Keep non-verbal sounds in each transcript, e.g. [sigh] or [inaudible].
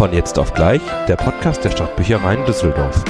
Von jetzt auf gleich, der Podcast der Stadtbüchereien Düsseldorf.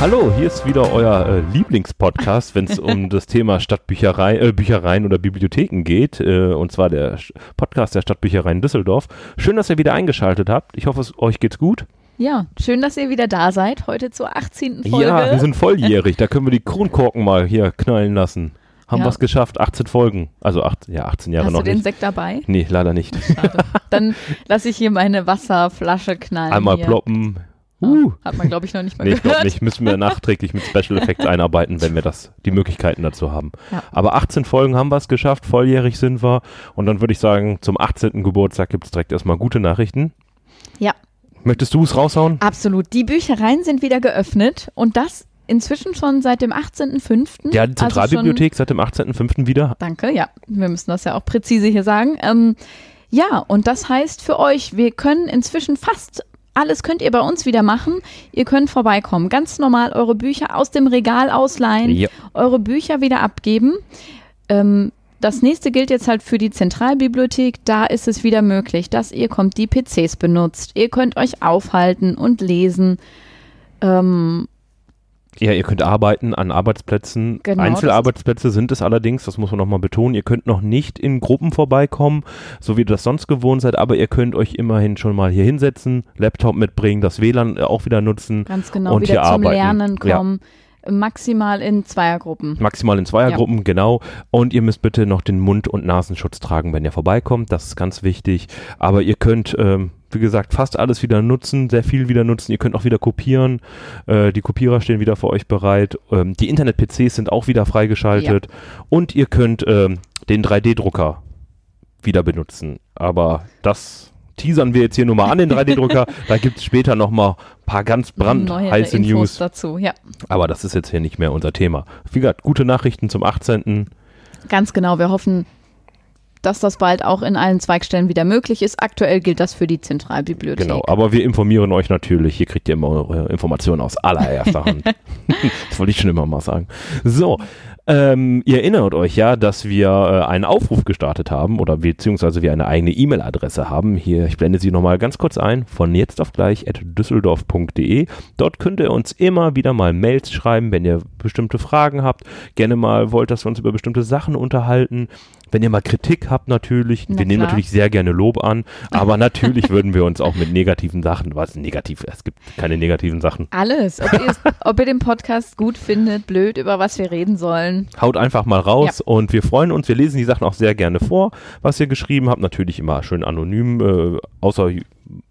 Hallo, hier ist wieder euer äh, Lieblingspodcast, wenn es [laughs] um das Thema Stadtbücherei, äh, Büchereien oder Bibliotheken geht, äh, und zwar der Sch- Podcast der Stadtbüchereien Düsseldorf. Schön, dass ihr wieder eingeschaltet habt. Ich hoffe, es, euch geht's gut. Ja, schön, dass ihr wieder da seid. Heute zur 18. Folge. Ja, wir sind volljährig. da können wir die Kronkorken mal hier knallen lassen. Haben Ja. wir es geschafft. 18 Folgen. Also acht, ja, 18 Jahre Hast noch du den nicht. Sekt dabei? Nee, leider nicht. Schade. Dann lasse ich hier meine Wasserflasche knallen. Einmal hier. ploppen. Uh. Hat man, glaube ich, noch nicht mal Nee, ich gehört. glaube nicht. Müssen wir nachträglich mit Special Effects einarbeiten, wenn wir das, die Möglichkeiten dazu haben. Ja. Aber 18 Folgen haben wir es geschafft, volljährig sind wir. Und dann würde ich sagen, zum 18. Geburtstag gibt es direkt erstmal gute Nachrichten. Ja. Möchtest du es raushauen? Absolut. Die Büchereien sind wieder geöffnet und das inzwischen schon seit dem 18.05. Ja, die Also Zentralbibliothek seit dem 18.05. wieder. Danke, ja. Wir müssen das ja auch präzise hier sagen. Ähm, ja, und das heißt für euch, wir können inzwischen fast alles könnt ihr bei uns wieder machen. Ihr könnt vorbeikommen. Ganz normal eure Bücher aus dem Regal ausleihen, Ja. eure Bücher wieder abgeben. Ähm, das nächste gilt jetzt halt für die Zentralbibliothek. Da ist es wieder möglich, dass ihr kommt, die PCs benutzt. Ihr könnt euch aufhalten und lesen. Ähm, Ja, ihr könnt arbeiten an Arbeitsplätzen. Genau, Einzelarbeitsplätze sind es allerdings, das muss man nochmal betonen. Ihr könnt noch nicht in Gruppen vorbeikommen, so wie ihr das sonst gewohnt seid, aber ihr könnt euch immerhin schon mal hier hinsetzen, Laptop mitbringen, das WLAN auch wieder nutzen, ganz genau, Und wieder hier zum arbeiten. Lernen Ja. Maximal in Zweiergruppen. maximal in Zweiergruppen, genau. Und ihr müsst bitte noch den Mund- und Nasenschutz tragen, wenn ihr vorbeikommt, das ist ganz wichtig. Aber ihr könnt, ähm, wie gesagt, fast alles wieder nutzen, sehr viel wieder nutzen. Ihr könnt auch wieder kopieren. Äh, die Kopierer stehen wieder für euch bereit. Ähm, die Internet-PCs sind auch wieder freigeschaltet. Und ihr könnt ähm, den 3D-Drucker wieder benutzen. Aber das teasern wir jetzt hier nur mal an, den 3D-Drucker. da gibt es später noch mal ein paar ganz brandheiße Infos News. dazu, ja. Aber das ist jetzt hier nicht mehr unser Thema. Wie gesagt, gute Nachrichten zum 18. Ganz genau. Wir hoffen, dass das bald auch in allen Zweigstellen wieder möglich ist. Aktuell gilt das für die Zentralbibliothek. Genau, aber wir informieren euch natürlich. Hier kriegt ihr immer eure Informationen aus allererster Hand. [laughs] das wollte ich schon immer mal sagen. So, ähm, ihr erinnert euch ja, dass wir äh, einen Aufruf gestartet haben oder beziehungsweise wir eine eigene E-Mail-Adresse haben. Hier, ich blende sie nochmal ganz kurz ein, von jetzt auf gleich at düsseldorf.de. Dort könnt ihr uns immer wieder mal Mails schreiben, wenn ihr bestimmte Fragen habt, gerne mal wollt, dass wir uns über bestimmte Sachen unterhalten. Wenn ihr mal Kritik habt natürlich, Na wir nehmen klar. natürlich sehr gerne Lob an, aber [laughs] natürlich würden wir uns auch mit negativen Sachen, was negativ, es gibt keine negativen Sachen. Alles. Ob ihr, ob ihr den Podcast gut findet, blöd, über was wir reden sollen. Haut einfach mal raus und wir freuen uns, wir lesen die Sachen auch sehr gerne vor, was ihr geschrieben habt, natürlich immer schön anonym, äh, außer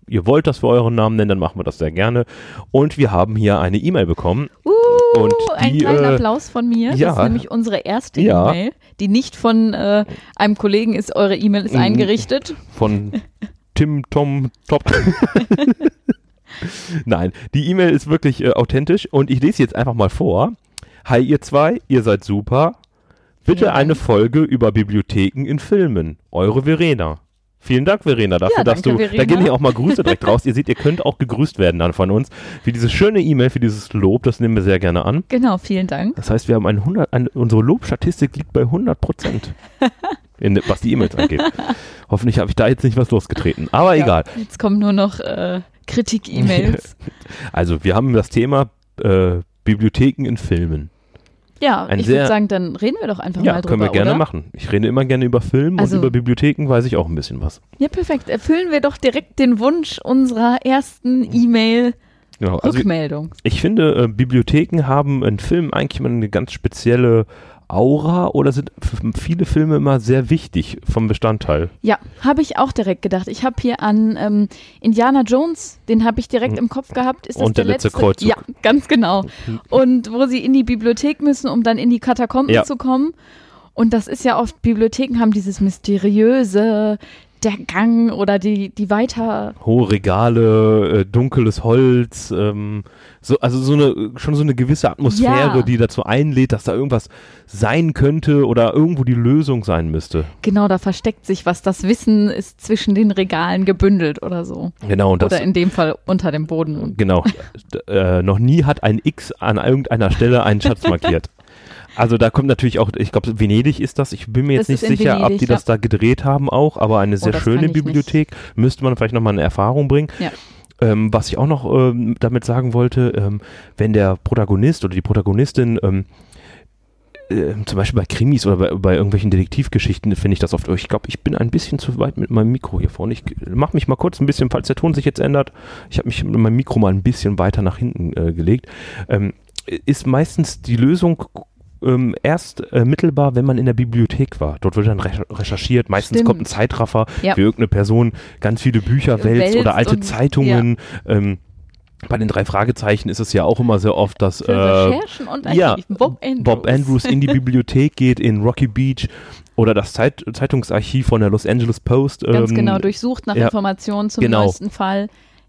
ihr wollt, dass wir euren Namen nennen, dann machen wir das sehr gerne. Und wir haben hier eine E-Mail bekommen. Uh, Und ein die, kleiner äh, Applaus von mir. ja. Das ist nämlich unsere erste Ja. E-Mail, die nicht von äh, einem Kollegen ist. Eure E-Mail ist Mhm. eingerichtet. von Tim Tom Top. [laughs] Nein, die E-Mail ist wirklich äh, authentisch und ich lese jetzt einfach mal vor. Hi ihr zwei, ihr seid super. Bitte eine Folge über Bibliotheken in Filmen. Eure Verena. Vielen Dank, Verena, dafür, Ja, dass danke, du. Da Verena. gehen hier auch mal Grüße direkt raus. Ihr seht, ihr könnt auch gegrüßt werden dann von uns. Für diese schöne E-Mail, für dieses Lob, das nehmen wir sehr gerne an. Genau, vielen Dank. Das heißt, wir haben ein 100, ein, unsere Lobstatistik liegt bei 100 Prozent. [laughs] In, was die E-Mails angeht. Hoffentlich habe ich da jetzt nicht was losgetreten. Aber Ja. egal. Jetzt kommen nur noch äh, Kritik-E-Mails. [laughs] Also, wir haben das Thema äh, Bibliotheken in Filmen. Ja, Ein ich würde sagen, dann reden wir doch einfach Ja, mal drüber, können wir gerne oder? machen. Ich rede immer gerne über Film Also- und über Bibliotheken weiß ich auch ein bisschen was. Ja, perfekt. Erfüllen wir doch direkt den Wunsch unserer ersten Genau. Also, E-Mail-Rückmeldung. ich finde, äh, Bibliotheken haben in Filmen eigentlich immer eine ganz spezielle Aura oder sind viele Filme immer sehr wichtig vom Bestandteil. ja, habe ich auch direkt gedacht. Ich habe hier an ähm, Indiana Jones, den habe ich direkt im Kopf gehabt. Ist das Und der letzte Kreuzzug. Ja, ganz genau. Und wo sie in die Bibliothek müssen, um dann in die Katakomben Ja. zu kommen. Und das ist ja oft, Bibliotheken haben dieses mysteriöse, der Gang oder die, die weiter Hohe Regale, äh, dunkles Holz, ähm, so, also so eine, schon so eine gewisse Atmosphäre, Ja. die dazu einlädt, dass da irgendwas sein könnte oder irgendwo die Lösung sein müsste. Genau, da versteckt sich was. Das Wissen ist zwischen den Regalen gebündelt oder so. Genau, und das, oder in dem Fall unter dem Boden. genau, äh, noch nie hat ein X an irgendeiner Stelle einen Schatz [laughs] markiert. Also da kommt natürlich auch, ich glaube, Venedig ist das. Ich bin mir jetzt Das nicht sicher, ob Venedig, die das ja. da gedreht haben auch, aber eine sehr das schöne Bibliothek. Müsste man vielleicht nochmal eine Erfahrung bringen. Ja. Ähm, was ich auch noch ähm, damit sagen wollte, ähm, wenn der Protagonist oder die Protagonistin ähm, äh, zum Beispiel bei Krimis oder bei, bei irgendwelchen Detektivgeschichten finde ich das oft, oh, ich glaube, ich bin ein bisschen zu weit mit meinem Mikro hier vorne. Ich mache mich mal kurz ein bisschen, falls der Ton sich jetzt ändert, ich habe mich mit meinem Mikro mal ein bisschen weiter nach hinten äh, gelegt. Ähm, ist meistens die Lösung ähm, erst äh, mittelbar, wenn man in der Bibliothek war. Dort wird dann recher- recherchiert. Meistens Stimmt. kommt ein Zeitraffer, Ja. wie irgendeine Person ganz viele Bücher wälzt, Wälzt oder alte Zeitungen. Ähm, bei den drei Fragezeichen ist es ja auch immer sehr oft, dass Für äh, Recherchen und ja. Bob Andrews. Bob Andrews in die Bibliothek geht in Rocky Beach oder das Zeit Zeitungsarchiv von der Los Angeles Post. Ganz ähm, genau, durchsucht nach ja, Informationen zum genau. neuesten Fall.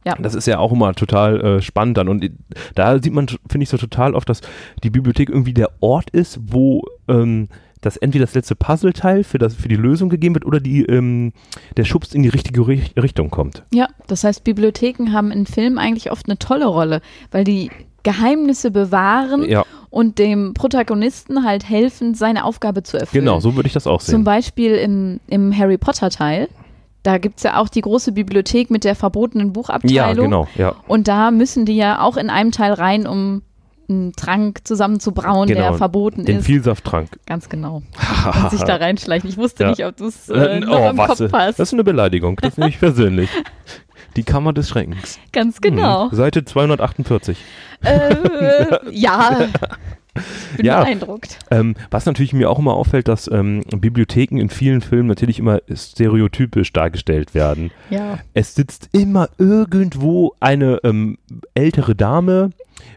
Ja. Das ist ja auch immer total äh, spannend dann. Und i- da sieht man, finde ich, so total oft, dass die Bibliothek irgendwie der Ort ist, wo ähm, das entweder das letzte Puzzleteil für, das, für die Lösung gegeben wird oder die, ähm, der Schubs in die richtige Ri- Richtung kommt. Ja, das heißt, Bibliotheken haben in Filmen eigentlich oft eine tolle Rolle, weil die Geheimnisse bewahren Ja, und dem Protagonisten halt helfen, seine Aufgabe zu erfüllen. genau, so würde ich das auch Zum sehen. Beispiel im, im Harry Potter Teil. Da gibt es ja auch die große Bibliothek mit der verbotenen Buchabteilung. Ja, genau, ja. Und da müssen die ja auch in einem Teil rein, um einen Trank zusammen zu brauen, der Genau, verboten Den ist. Vielsafttrank. Ganz genau. [laughs] Und sich da reinschleichen. Ich wusste Ja. nicht, ob du es äh, Äh, noch oh, im was? Kopf hast. Das ist eine Beleidigung, das nehme ich persönlich. [laughs] Die Kammer des Schreckens. Ganz genau. Hm, Seite 248. Äh, ja. [laughs] [laughs] Bin Ja. beeindruckt. Ähm, was natürlich mir auch immer auffällt, dass ähm, Bibliotheken in vielen Filmen natürlich immer stereotypisch dargestellt werden. Ja. Es sitzt immer irgendwo eine ähm, ältere Dame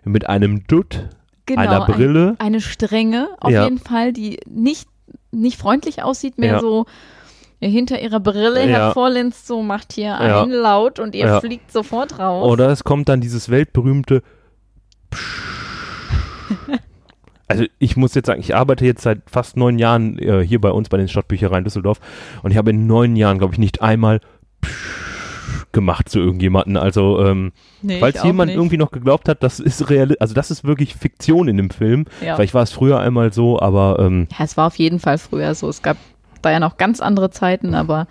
mit einem Dutt, Genau. einer Brille. Ein, eine Strenge, auf Ja. jeden Fall, die nicht, nicht freundlich aussieht, mehr Ja. so hinter ihrer Brille Ja. hervorlinst, so macht hier Ja. einen Laut und ihr Ja. fliegt sofort raus. Oder es kommt dann dieses weltberühmte [laughs] Also ich muss jetzt sagen, ich arbeite jetzt seit fast neun Jahren äh, hier bei uns bei den Stadtbüchereien Düsseldorf und ich habe in neun Jahren, glaube ich, nicht einmal gemacht zu irgendjemanden. Also ähm, nee, falls jemand nicht. irgendwie noch geglaubt hat, das ist real, also das ist wirklich Fiktion in dem Film. Ja. Vielleicht war es früher einmal so, aber ähm, ja, es war auf jeden Fall früher so. Es gab da ja noch ganz andere Zeiten, aber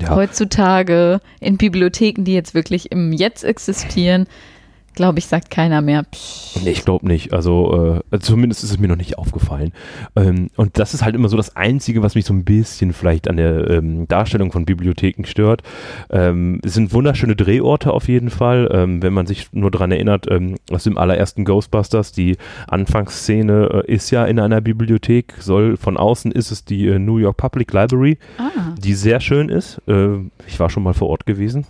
ja. heutzutage in Bibliotheken, die jetzt wirklich im Jetzt existieren, glaube ich, sagt keiner mehr. Psch. Nee, ich glaube nicht. Also äh, zumindest ist es mir noch nicht aufgefallen. Ähm, und das ist halt immer so das Einzige, was mich so ein bisschen vielleicht an der ähm, Darstellung von Bibliotheken stört. Ähm, es sind wunderschöne Drehorte auf jeden Fall. Ähm, wenn man sich nur daran erinnert, ähm, aus dem allerersten Ghostbusters, die Anfangsszene äh, ist ja in einer Bibliothek. Soll von außen ist es die äh, New York Public Library, Ah. die sehr schön ist. Äh, ich war schon mal vor Ort gewesen.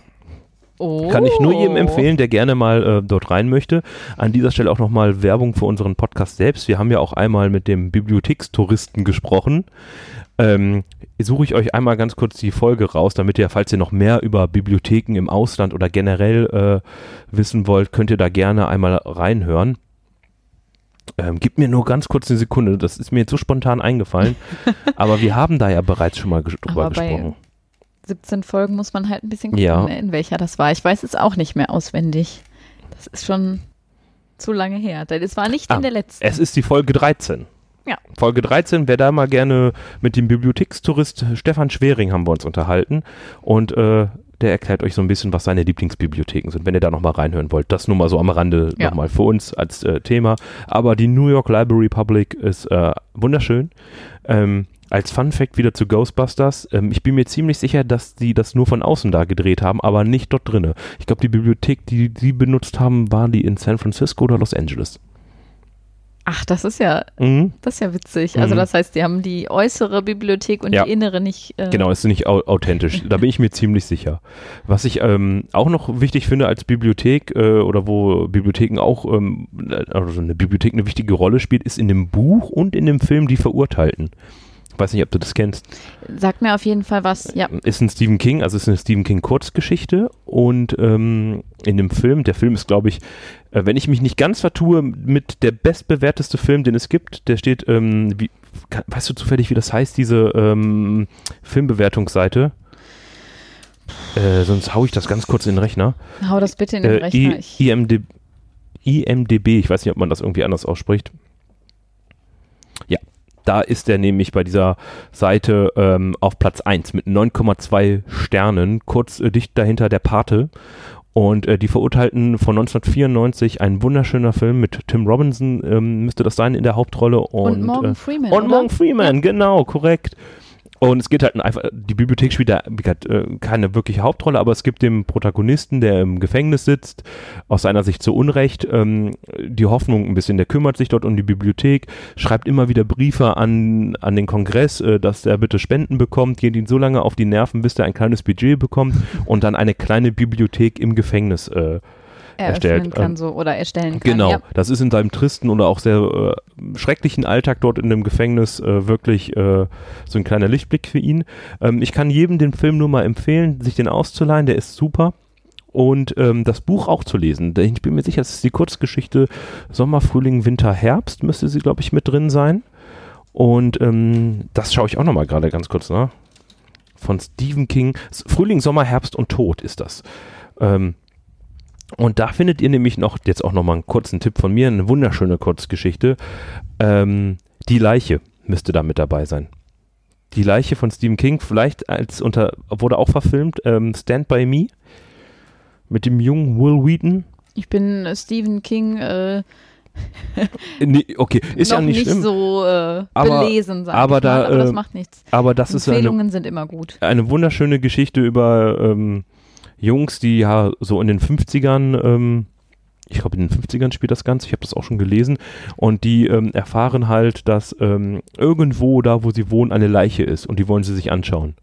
Oh. Kann ich nur jedem empfehlen, der gerne mal äh, dort rein möchte. An dieser Stelle auch nochmal Werbung für unseren Podcast selbst. Wir haben ja auch einmal mit dem Bibliothekstouristen gesprochen. Ähm, suche ich euch einmal ganz kurz die Folge raus, damit ihr, falls ihr noch mehr über Bibliotheken im Ausland oder generell äh, wissen wollt, könnt ihr da gerne einmal reinhören. Ähm, gib mir nur ganz kurz eine Sekunde, das ist mir jetzt so spontan eingefallen. [laughs] aber wir haben da ja bereits schon mal ges drüber gesprochen. 17 Folgen muss man halt ein bisschen gucken, Ja. in welcher das war. Ich weiß es auch nicht mehr auswendig. Das ist schon zu lange her. Das war nicht Ah, in der letzten. Es ist die Folge 13. Ja. Folge 13, wer da mal gerne mit dem Bibliothekstourist Stefan Schwering haben wir uns unterhalten und äh, der erklärt euch so ein bisschen, was seine Lieblingsbibliotheken sind, wenn ihr da nochmal reinhören wollt. Das nur mal so am Rande Ja. nochmal für uns als äh, Thema. Aber die New York Library Public ist äh, wunderschön. Ähm, als Fun Fact wieder zu Ghostbusters. Ähm, ich bin mir ziemlich sicher, dass die das nur von außen da gedreht haben, aber nicht dort drinne. Ich glaube, die Bibliothek, die die benutzt haben, war die in San Francisco oder Los Angeles. Ach, das ist ja, Mhm. das ist ja witzig. Also Mhm. das heißt, die haben die äußere Bibliothek und Ja. die innere nicht. Äh, Genau, ist nicht au authentisch. Da bin ich mir ziemlich sicher. Was ich ähm, auch noch wichtig finde als Bibliothek äh, oder wo Bibliotheken auch, ähm, also eine Bibliothek eine wichtige Rolle spielt, ist in dem Buch und in dem Film Die Verurteilten. Weiß nicht, ob du das kennst. Sagt mir auf jeden Fall was. Ja. Ist ein Stephen King, also ist eine Stephen King Kurzgeschichte und ähm, in dem Film, der Film ist, glaube ich, äh, wenn ich mich nicht ganz vertue, mit der bestbewerteste Film, den es gibt. Der steht, ähm, wie, kann, weißt du zufällig, wie das heißt, diese ähm, Filmbewertungsseite? Äh, sonst hau ich das ganz kurz in den Rechner. Hau das bitte in den Äh, Rechner. I, IMDB, ich weiß nicht, ob man das irgendwie anders ausspricht. Ja, da ist er nämlich bei dieser Seite ähm, auf Platz 1 mit 9,2 Sternen, kurz äh, dicht dahinter der Pate. Und äh, die Verurteilten von 1994, ein wunderschöner Film mit Tim Robinson, ähm, müsste das sein in der Hauptrolle. Und, Und Morgan äh, Freeman. und oder? Morgan Freeman, genau, korrekt. Und es geht halt einfach, die Bibliothek spielt da äh, keine wirkliche Hauptrolle, aber es gibt dem Protagonisten, der im Gefängnis sitzt, aus seiner Sicht zu Unrecht, ähm, die Hoffnung ein bisschen, der kümmert sich dort um die Bibliothek, schreibt immer wieder Briefe an, an den Kongress, äh, dass er bitte Spenden bekommt, geht ihn so lange auf die Nerven, bis er ein kleines Budget bekommt und dann eine kleine Bibliothek im Gefängnis äh, erstellt, kann ähm, so oder erstellen kann. Genau, Ja. das ist in seinem tristen oder auch sehr äh, schrecklichen Alltag dort in dem Gefängnis äh, wirklich äh, so ein kleiner Lichtblick für ihn. Ähm, ich kann jedem den Film nur mal empfehlen, sich den auszuleihen, der ist super. Und ähm, das Buch auch zu lesen. Ich bin mir sicher, das ist die Kurzgeschichte Sommer, Frühling, Winter, Herbst, müsste sie, glaube ich, mit drin sein. Und ähm, das schaue ich auch nochmal gerade ganz kurz nach. Von Stephen King. Frühling, Sommer, Herbst und Tod ist das. Ähm, und da findet ihr nämlich noch, jetzt auch nochmal einen kurzen Tipp von mir, eine wunderschöne Kurzgeschichte. Ähm, die Leiche müsste da mit dabei sein. Die Leiche von Stephen King, vielleicht als unter, wurde auch verfilmt, ähm, Stand By Me mit dem jungen Will Wheaton. Ich bin äh, Stephen King äh, [laughs] Nee, okay, ist ja nicht, schlimm, so äh, Aber- belesen, sag aber ich da, mal, aber das äh, macht nichts. aber das ist eine, Empfehlungen sind immer gut. eine wunderschöne Geschichte über ähm, Jungs, die ja so in den 50ern, ähm, ich glaube in den 50ern spielt das Ganze, ich habe das auch schon gelesen, und die ähm, erfahren halt, dass ähm, irgendwo da, wo sie wohnen, eine Leiche ist und die wollen sie sich anschauen.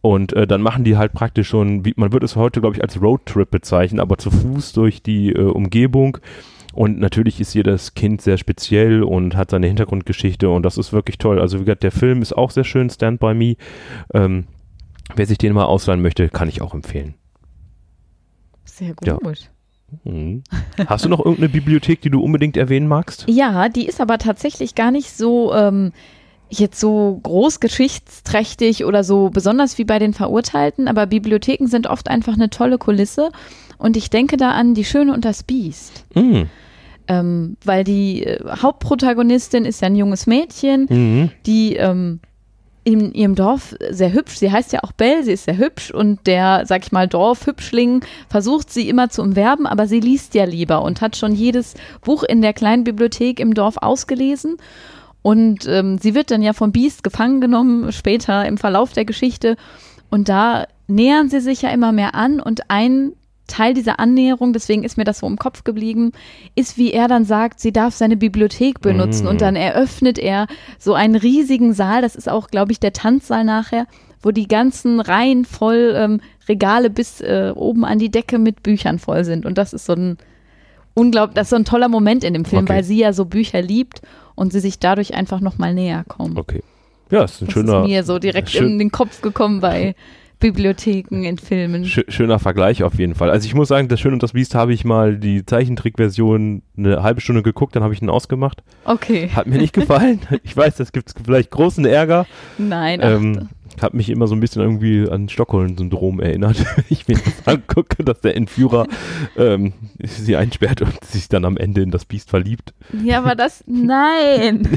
Und äh, dann machen die halt praktisch schon, wie, man würde es heute, glaube ich, als Roadtrip bezeichnen, aber zu Fuß durch die äh, Umgebung. Und natürlich ist jedes Kind sehr speziell und hat seine Hintergrundgeschichte und das ist wirklich toll. Also wie gesagt, der Film ist auch sehr schön, Stand By Me. Ähm, wer sich den mal ausleihen möchte, kann ich auch empfehlen. Sehr gut. ja. Mhm. Hast du noch irgendeine Bibliothek, die du unbedingt erwähnen magst? Ja, die ist aber tatsächlich gar nicht so ähm, jetzt so groß geschichtsträchtig oder so besonders wie bei den Verurteilten, aber Bibliotheken sind oft einfach eine tolle Kulisse. Und ich denke da an Die Schöne und das Biest. Mhm. Ähm, weil die äh, Hauptprotagonistin ist ja ein junges Mädchen, Mhm. die ähm, in ihrem Dorf sehr hübsch, sie heißt ja auch Belle, sie ist sehr hübsch und der, sag ich mal, Dorfhübschling versucht sie immer zu umwerben, aber sie liest ja lieber und hat schon jedes Buch in der kleinen Bibliothek im Dorf ausgelesen. Und ähm, sie wird dann ja vom Biest gefangen genommen, später im Verlauf der Geschichte. Und da nähern sie sich ja immer mehr an und ein Teil dieser Annäherung, deswegen ist mir das so im Kopf geblieben, ist, wie er dann sagt, sie darf seine Bibliothek benutzen Mm. und dann eröffnet er so einen riesigen Saal, das ist auch, glaube ich, der Tanzsaal nachher, wo die ganzen Reihen voll ähm, Regale bis äh, oben an die Decke mit Büchern voll sind und das ist so ein unglaublich, das ist so ein toller Moment in dem Film, Okay. weil sie ja so Bücher liebt und sie sich dadurch einfach nochmal näher kommen. Okay. Ja, ist ein Das schöner, ist mir so direkt schön- in den Kopf gekommen bei [laughs] Bibliotheken in Filmen. schö- schöner Vergleich auf jeden Fall. Also ich muss sagen, das Schön und das Biest habe ich mal die Zeichentrickversion eine halbe Stunde geguckt, dann habe ich ihn ausgemacht. Okay. Hat mir nicht gefallen. [laughs] ich weiß, das gibt vielleicht großen Ärger. Nein, Ähm, hat mich immer so ein bisschen irgendwie an Stockholm-Syndrom erinnert. [laughs] ich mir das angucke, dass der Entführer [laughs] ähm, sie einsperrt und sich dann am Ende in das Biest verliebt. Ja, aber das, nein.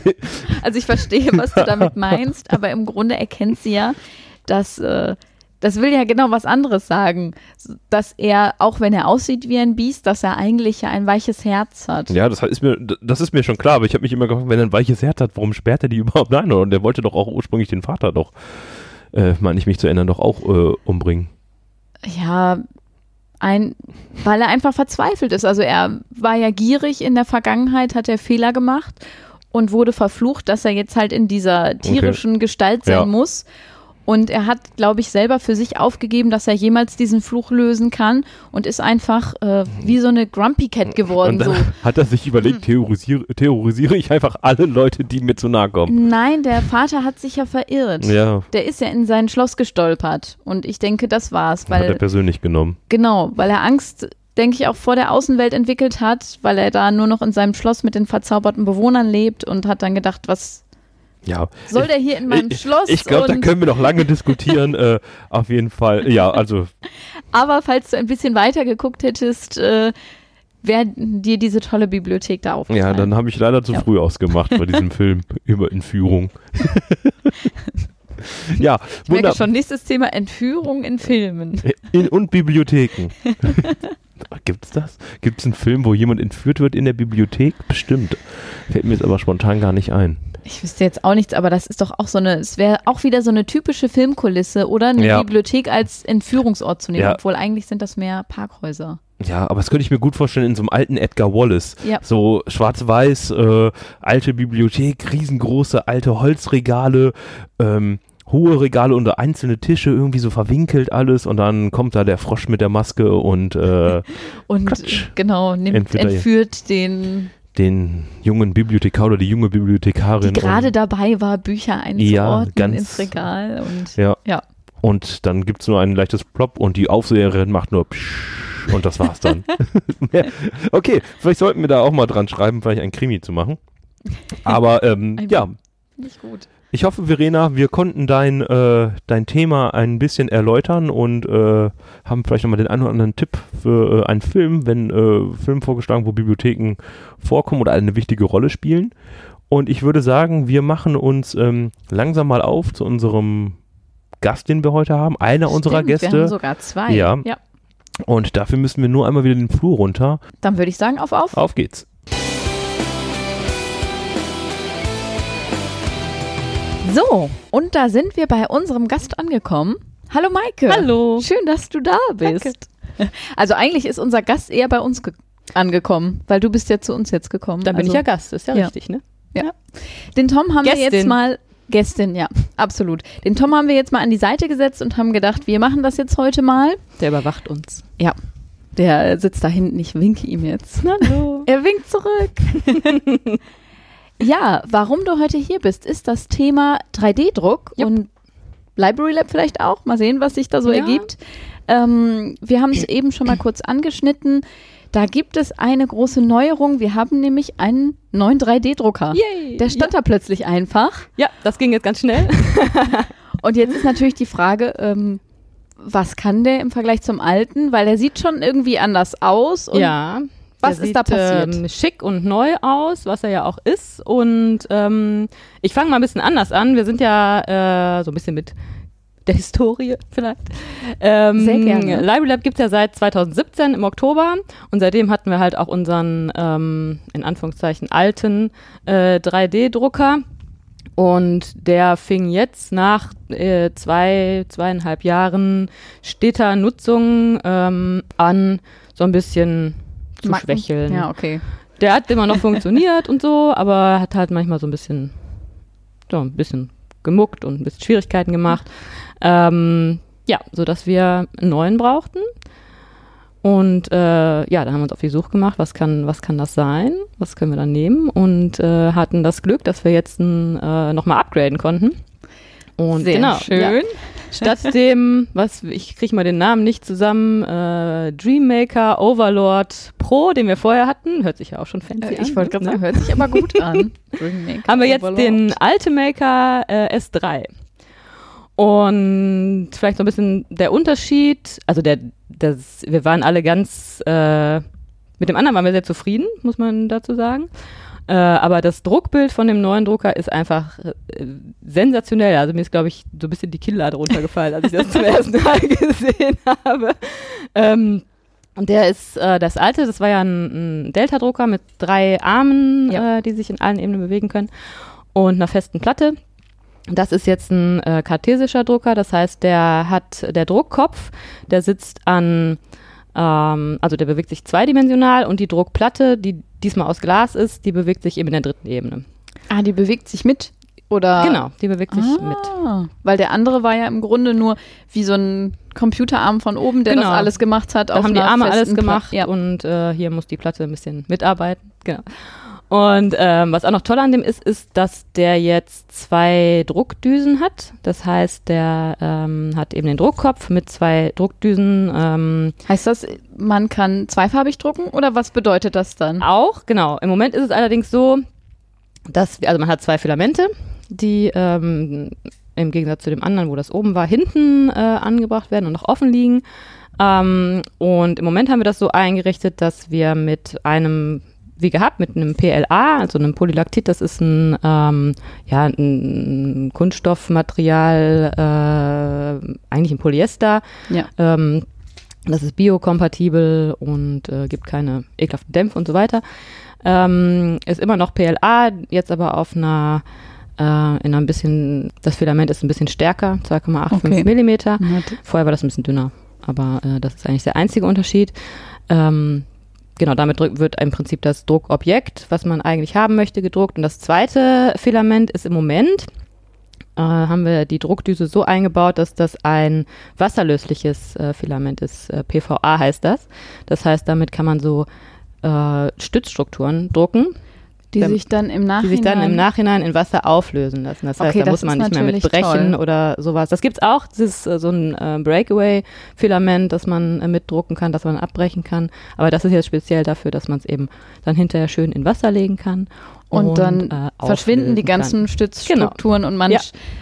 Also ich verstehe, was du damit meinst, aber im Grunde erkennt sie ja, dass, äh, das will ja genau was anderes sagen, dass er, auch wenn er aussieht wie ein Biest, dass er eigentlich ja ein weiches Herz hat. Ja, das ist mir, das ist mir schon klar, aber ich habe mich immer gefragt, wenn er ein weiches Herz hat, warum sperrt er die [laughs] überhaupt ein? Und der wollte doch auch ursprünglich den Vater doch, äh, meine ich mich zu erinnern, doch auch äh, umbringen. Ja, ein, weil er einfach verzweifelt ist. Also er war ja gierig in der Vergangenheit, hat er Fehler gemacht und wurde verflucht, dass er jetzt halt in dieser tierischen Gestalt sein Ja. muss. Und er hat, glaube ich, selber für sich aufgegeben, dass er jemals diesen Fluch lösen kann und ist einfach äh, wie so eine Grumpy Cat geworden. Und dann So. [laughs] hat er sich überlegt, terrorisiere, terrorisiere ich einfach alle Leute, die mir zu nahe kommen. Nein, der Vater hat sich ja verirrt. Ja, Der ist ja in sein Schloss gestolpert. Und ich denke, das war's. hat er Weil persönlich genommen. Genau, weil er Angst, denke ich, auch vor der Außenwelt entwickelt hat, weil er da nur noch in seinem Schloss mit den verzauberten Bewohnern lebt und hat dann gedacht, was Ja. soll ich, der hier in meinem ich, Schloss? Ich glaube, da können wir noch lange diskutieren. äh, auf jeden Fall. Ja, also [laughs] aber falls du ein bisschen weiter geguckt hättest, äh, wäre dir diese tolle Bibliothek da aufgefallen. Ja, dann habe ich leider zu Ja. früh ausgemacht bei diesem [laughs] Film über Entführung. [laughs] ja, ich merke wunderbar. schon, nächstes Thema Entführung in Filmen. In, und Bibliotheken. Gibt's das? Gibt's einen Film, wo jemand entführt wird in der Bibliothek? Bestimmt. Fällt mir jetzt aber spontan gar nicht ein. Ich wüsste jetzt auch nichts, aber das ist doch auch so eine, es wäre auch wieder so eine typische Filmkulisse oder eine Ja. Bibliothek als Entführungsort zu nehmen, Ja. obwohl eigentlich sind das mehr Parkhäuser. Ja, aber das könnte ich mir gut vorstellen in so einem alten Edgar Wallace. Ja. So schwarz-weiß, äh, alte Bibliothek, riesengroße alte Holzregale, ähm, hohe Regale und einzelne Tische, irgendwie so verwinkelt alles und dann kommt da der Frosch mit der Maske und äh, [laughs] Und Quatsch. genau, nimmt, entführt den, den jungen Bibliothekar oder die junge die Bibliothekarin. gerade und, dabei war, Bücher Ja, einzuordnen ganz- ins Regal. Und ja. ja. Und dann gibt's nur ein leichtes Plop und die Aufseherin macht nur Psch und das war's dann. [laughs] Okay, vielleicht sollten wir da auch mal dran schreiben, vielleicht ein Krimi zu machen. Aber ähm, ja, nicht gut. Ich hoffe, Verena, wir konnten dein, äh, dein Thema ein bisschen erläutern und äh, haben vielleicht nochmal den einen oder anderen Tipp für äh, einen Film, wenn äh, Film vorgeschlagen, wo Bibliotheken vorkommen oder eine wichtige Rolle spielen. Und ich würde sagen, wir machen uns ähm, langsam mal auf zu unserem Gast, den wir heute haben. Einer unserer Stimmt, Wir Gäste. haben sogar zwei. Ja. ja. Und dafür müssen wir nur einmal wieder den Flur runter. Dann würde ich sagen, auf, auf. Auf geht's. So, und da sind wir bei unserem Gast angekommen. Hallo Maike. Hallo. Schön, dass du da bist. Also eigentlich ist unser Gast eher bei uns ge- angekommen, weil du bist ja zu uns jetzt gekommen. Da bin also, ich ja Gast, ist ja, ja. richtig, ne? Den Tom haben wir jetzt Gästin. mal Gästin, ja, absolut. Den Tom haben wir jetzt mal an die Seite gesetzt und haben gedacht, wir machen das jetzt heute mal. Der überwacht uns. Der sitzt da hinten, ich winke ihm jetzt. Hallo. [laughs] Er winkt zurück. [laughs] ja, warum du heute hier bist, ist das Thema 3D-Druck Jupp. und Library Lab vielleicht auch. Mal sehen, was sich da so Ja. ergibt. Ähm, wir haben es eben schon mal kurz angeschnitten. Da gibt es eine große Neuerung. Wir haben nämlich einen neuen 3D-Drucker. Yay. Der stand da plötzlich einfach. ja. ja, das ging jetzt ganz schnell. [laughs] Und jetzt ist natürlich die Frage, ähm, was kann der im Vergleich zum alten? Weil der sieht schon irgendwie anders aus. Und ja. Was Der ist da sieht, passiert? Ähm, schick und neu aus, was er ja auch ist. Und ähm, ich fange mal ein bisschen anders an. Wir sind ja äh, so ein bisschen mit der Historie vielleicht. Ähm, Sehr gerne. Library Lab gibt es ja seit 2017 im Oktober und seitdem hatten wir halt auch unseren ähm, in Anführungszeichen alten äh, 3D-Drucker. Und der fing jetzt nach äh, zwei, zweieinhalb Jahren steter Nutzung ähm, an, so ein bisschen schwächeln. Ja, okay. Der hat immer noch funktioniert und so, aber hat halt manchmal so ein bisschen, so ein bisschen gemuckt und ein bisschen Schwierigkeiten gemacht. Ähm, ja, so dass wir einen neuen brauchten. Und äh, ja, dann haben wir uns auf die Suche gemacht, was kann, was kann das sein? Was können wir dann nehmen? Und äh, hatten das Glück, dass wir jetzt äh, nochmal upgraden konnten. Und Sehr genau, schön. Ja, statt dem, was ich kriege mal den Namen nicht zusammen, äh, Dreammaker Overlord Pro, den wir vorher hatten, hört sich ja auch schon fancy Äh, an. ich wollte gerade ne? sagen, hört sich aber gut an. [laughs] Dreammaker haben wir jetzt Overlord. den Ultimaker äh, S3. Und vielleicht so ein bisschen der Unterschied, also der, das, wir waren alle ganz, äh, mit dem anderen waren wir sehr zufrieden, muss man dazu sagen. Äh, aber das Druckbild von dem neuen Drucker ist einfach äh, sensationell. Also mir ist, glaube ich, so ein bisschen die Kinnlade runtergefallen, als ich das zum [laughs] ersten Mal gesehen habe. Ähm, und der ist, äh, das alte, das war ja ein, ein Delta-Drucker mit drei Armen, Ja. äh, die sich in allen Ebenen bewegen können und einer festen Platte. Das ist jetzt ein äh, kartesischer Drucker, das heißt, der hat der Druckkopf, der sitzt an, ähm, also der bewegt sich zweidimensional und die Druckplatte, die diesmal aus Glas ist, die bewegt sich eben in der dritten Ebene. Ah, die bewegt sich mit? Oder? Genau, die bewegt sich mit. Ah, weil der andere war ja im Grunde nur wie so ein Computerarm von oben, der Genau. das alles gemacht hat. Da haben die Arme alles Pla- gemacht Ja. und äh, hier muss die Platte ein bisschen mitarbeiten. Genau. Und ähm, was auch noch toll an dem ist, ist, dass der jetzt zwei Druckdüsen hat. Das heißt, der ähm, hat eben den Druckkopf mit zwei Druckdüsen. Ähm, Heißt das, man kann zweifarbig drucken oder was bedeutet das dann? auch, genau. Im Moment ist es allerdings so, dass, also man hat zwei Filamente, die ähm, im Gegensatz zu dem anderen, wo das oben war, hinten äh, angebracht werden und noch offen liegen. Ähm, und im Moment haben wir das so eingerichtet, dass wir mit einem wie gehabt, mit einem PLA, also einem Polylactit, das ist ein, ähm, ja, ein Kunststoffmaterial, äh, eigentlich ein Polyester. Ja. Ähm, das ist biokompatibel und äh, gibt keine ekelhaften Dämpfe und so weiter. Ähm, ist immer noch PLA, jetzt aber auf einer äh, in einem bisschen, das Filament ist ein bisschen stärker, 2,85 Okay. Millimeter. Vorher war das ein bisschen dünner, aber äh, das ist eigentlich der einzige Unterschied. Ähm, genau, damit wird im Prinzip das Druckobjekt, was man eigentlich haben möchte, gedruckt. Und das zweite Filament ist im Moment, äh, haben wir die Druckdüse so eingebaut, dass das ein wasserlösliches äh, Filament ist. Äh, PVA heißt das. Das heißt, damit kann man so äh, Stützstrukturen drucken, Die sich dann im die Nachhinein. sich dann im Nachhinein in Wasser auflösen lassen. Das heißt, Okay, da muss man nicht mehr mit brechen toll. oder sowas. Das gibt's auch, das ist äh, so ein äh, Breakaway-Filament, das man äh, mitdrucken kann, das man abbrechen kann. Aber das ist jetzt speziell dafür, dass man es eben dann hinterher schön in Wasser legen kann. und dann äh, verschwinden die ganzen kann. Stützstrukturen und man Ja.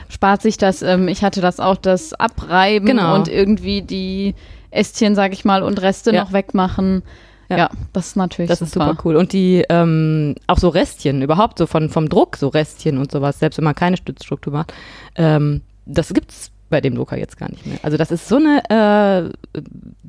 spart sich das, ähm, ich hatte das auch, das Abreiben Genau. und irgendwie die Ästchen, sag ich mal, und Reste Ja. noch wegmachen. Ja. Ja. das ist natürlich Das ist super cool. Und die, ähm, auch so Restchen, überhaupt so von, vom Druck, so Restchen und sowas, selbst wenn man keine Stützstruktur macht, ähm, das gibt's bei dem Drucker jetzt gar nicht mehr. Also das ist so eine, äh,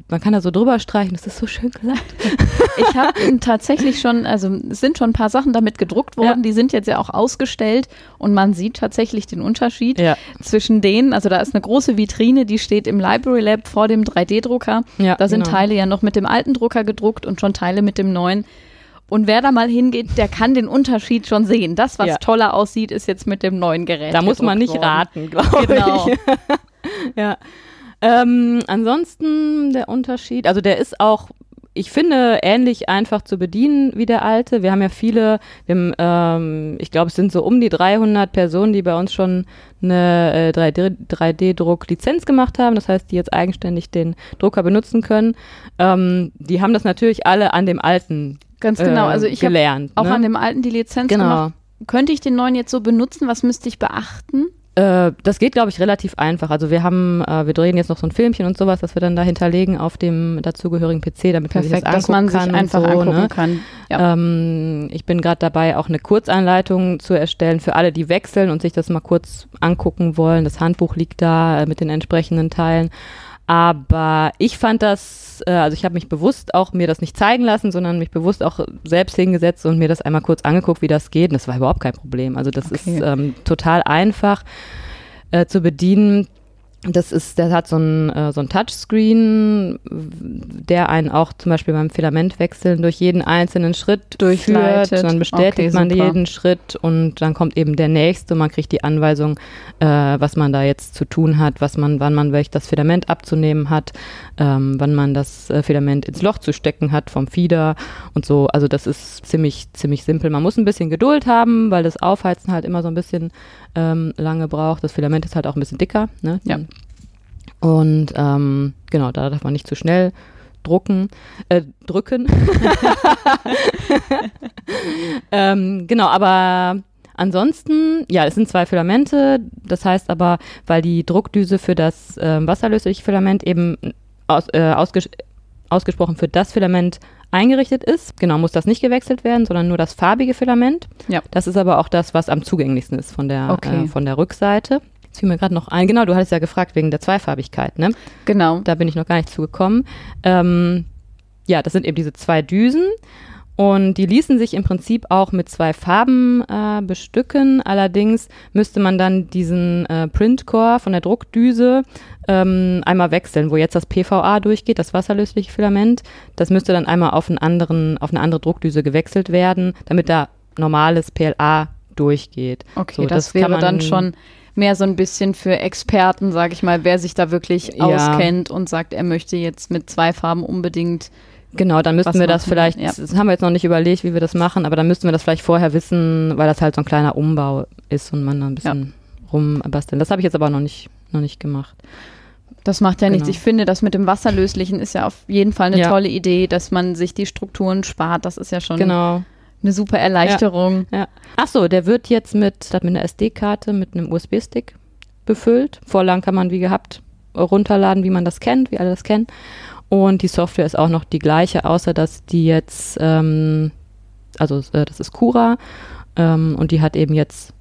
man kann da so drüber streichen, das ist so schön glatt. [laughs] Ich habe tatsächlich schon, also es sind schon ein paar Sachen damit gedruckt worden, Ja. die sind jetzt ja auch ausgestellt und man sieht tatsächlich den Unterschied Ja. zwischen denen, also da ist eine große Vitrine, die steht im Library Lab vor dem 3D-Drucker. Ja, Da sind genau. Teile ja noch mit dem alten Drucker gedruckt und schon Teile mit dem neuen. Und wer da mal hingeht, der kann den Unterschied schon sehen. Das, was Ja. toller aussieht, ist jetzt mit dem neuen Gerät. Da muss man nicht worden. raten, glaube Genau. ich. [laughs] ja. Ähm, ansonsten der Unterschied, also der ist auch, ich finde, ähnlich einfach zu bedienen wie der alte. Wir haben ja viele, wir haben, ähm, ich glaube, es sind so um die 300 Personen, die bei uns schon eine äh, 3D 3D-Druck-Lizenz gemacht haben. Das heißt, die jetzt eigenständig den Drucker benutzen können. Ähm, die haben das natürlich alle an dem alten Ganz genau. äh, Also ich habe gelernt. auch ne? an dem alten die Lizenz Genau. gemacht. Könnte ich den neuen jetzt so benutzen? Was müsste ich beachten? Äh, das geht, glaube ich, relativ einfach. Also wir haben, äh, wir drehen jetzt noch so ein Filmchen und sowas, das wir dann da hinterlegen auf dem dazugehörigen PC, damit man sich Perfekt, das dass man angucken sich kann einfach so, angucken ne? kann. Ja. Ähm, ich bin gerade dabei, auch eine Kurzanleitung zu erstellen für alle, die wechseln und sich das mal kurz angucken wollen. Das Handbuch liegt da äh, mit den entsprechenden Teilen. Aber ich fand das, äh, also ich habe mich bewusst auch mir das nicht zeigen lassen, sondern mich bewusst auch selbst hingesetzt und mir das einmal kurz angeguckt, wie das geht. Und das war überhaupt kein Problem. Also das Okay. ist ähm, total einfach äh, zu bedienen. Das ist, der hat so ein, äh, so ein Touchscreen, der einen auch zum Beispiel beim Filamentwechseln durch jeden einzelnen Schritt Durchleitet. durchführt. Dann bestätigt Okay, man super. jeden Schritt und dann kommt eben der nächste. Man kriegt die Anweisung, äh, was man da jetzt zu tun hat, was man, wann man welch das Filament abzunehmen hat, ähm, wann man das äh, Filament ins Loch zu stecken hat vom Fieder und so. Also das ist ziemlich, ziemlich simpel. Man muss ein bisschen Geduld haben, weil das Aufheizen halt immer so ein bisschen ähm, lange braucht. Das Filament ist halt auch ein bisschen dicker. Ne? Ja. Und ähm, genau, da darf man nicht zu schnell drucken, äh, drücken. [laughs] ähm, genau, aber ansonsten, ja, es sind zwei Filamente. Das heißt aber, weil die Druckdüse für das ähm, wasserlösliche Filament eben aus, äh, ausges ausgesprochen für das Filament eingerichtet ist, genau, muss das nicht gewechselt werden, sondern nur das farbige Filament. Ja. Das ist aber auch das, was am zugänglichsten ist von der, Okay. äh, von der Rückseite. Jetzt fiel mir gerade noch ein, genau, du hattest ja gefragt wegen der Zweifarbigkeit, ne? Genau. Da bin ich noch gar nicht zugekommen. Ähm, ja, das sind eben diese zwei Düsen. Und die ließen sich im Prinzip auch mit zwei Farben äh, bestücken. Allerdings müsste man dann diesen äh, Printcore von der Druckdüse ähm, einmal wechseln, wo jetzt das PVA durchgeht, das wasserlösliche Filament. Das müsste dann einmal auf, einen anderen, auf eine andere Druckdüse gewechselt werden, damit da normales PLA durchgeht. Okay, So, das, das kann wäre man- dann schon mehr so ein bisschen für Experten, sage ich mal, wer sich da wirklich Ja. auskennt und sagt, er möchte jetzt mit zwei Farben unbedingt. Genau, dann müssten wir das machen, vielleicht, ja. das haben wir jetzt noch nicht überlegt, wie wir das machen, aber dann müssten wir das vielleicht vorher wissen, weil das halt so ein kleiner Umbau ist und man da ein bisschen rumbasteln. Das habe ich jetzt aber noch nicht, noch nicht gemacht. Das macht ja nichts. Genau. Ich finde, das mit dem Wasserlöslichen ist ja auf jeden Fall eine Ja. tolle Idee, dass man sich die Strukturen spart. Das ist ja schon Genau. eine super Erleichterung. Ja. Ach so, der wird jetzt mit, statt mit einer SD-Karte, mit einem USB-Stick befüllt. Vorlagen kann man wie gehabt runterladen, wie man das kennt, wie alle das kennen. Und die Software ist auch noch die gleiche, außer dass die jetzt, ähm, also äh, das ist Cura ähm, und die hat eben jetzt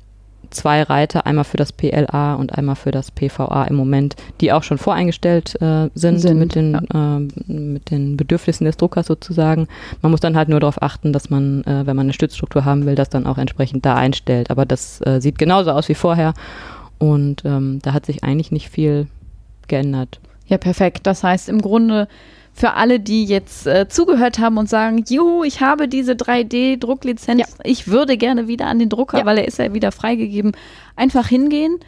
zwei Reiter, einmal für das PLA und einmal für das PVA im Moment, die auch schon voreingestellt äh, sind, Sind, mit, den, ja. äh, mit den Bedürfnissen des Druckers sozusagen. Man muss dann halt nur darauf achten, dass man, äh, wenn man eine Stützstruktur haben will, das dann auch entsprechend da einstellt. Aber das äh, sieht genauso aus wie vorher und ähm, da hat sich eigentlich nicht viel geändert. Ja, perfekt. Das heißt im Grunde für alle, die jetzt äh, zugehört haben und sagen, juhu, ich habe diese 3D-Drucklizenz, Ja. ich würde gerne wieder an den Drucker, Ja. weil er ist ja wieder freigegeben, einfach hingehen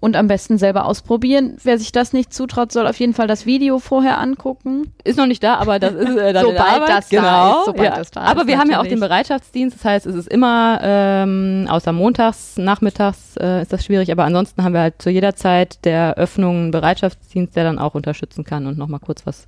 und am besten selber ausprobieren. Wer sich das nicht zutraut, soll auf jeden Fall das Video vorher angucken. Ist noch nicht da, aber das ist äh, dann [laughs] Sobald das da genau. ist, sobald ja. das da aber ist, wir haben ja auch den natürlich. Bereitschaftsdienst, das heißt, es ist immer ähm, außer montags, nachmittags äh, ist das schwierig, aber ansonsten haben wir halt zu jeder Zeit der Öffnung einen Bereitschaftsdienst, der dann auch unterstützen kann und nochmal kurz was